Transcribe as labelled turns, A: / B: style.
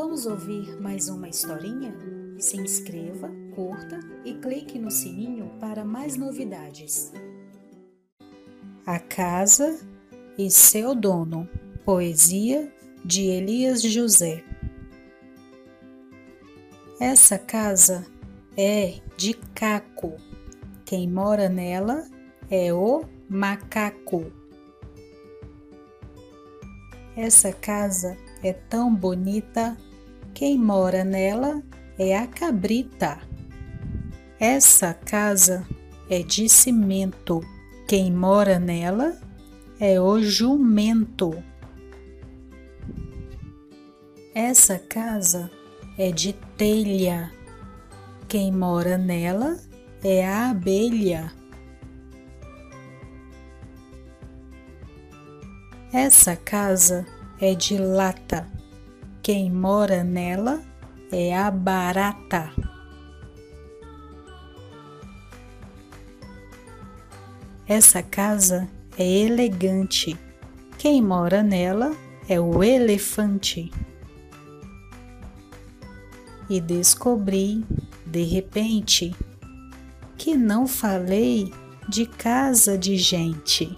A: Vamos ouvir mais uma historinha? Se inscreva, curta e clique no sininho para mais novidades. A Casa e Seu Dono Poesia de Elias José Essa casa é de caco. Quem mora nela é o macaco. Essa casa é tão bonita, quem mora nela é a cabrita. Essa casa é de cimento, quem mora nela é o jumento. Essa casa é de telha, quem mora nela é a abelha. Essa casa é de lata. Quem mora nela é a barata. Essa casa é elegante. Quem mora nela é o elefante. E descobri, de repente, que não falei de casa de gente.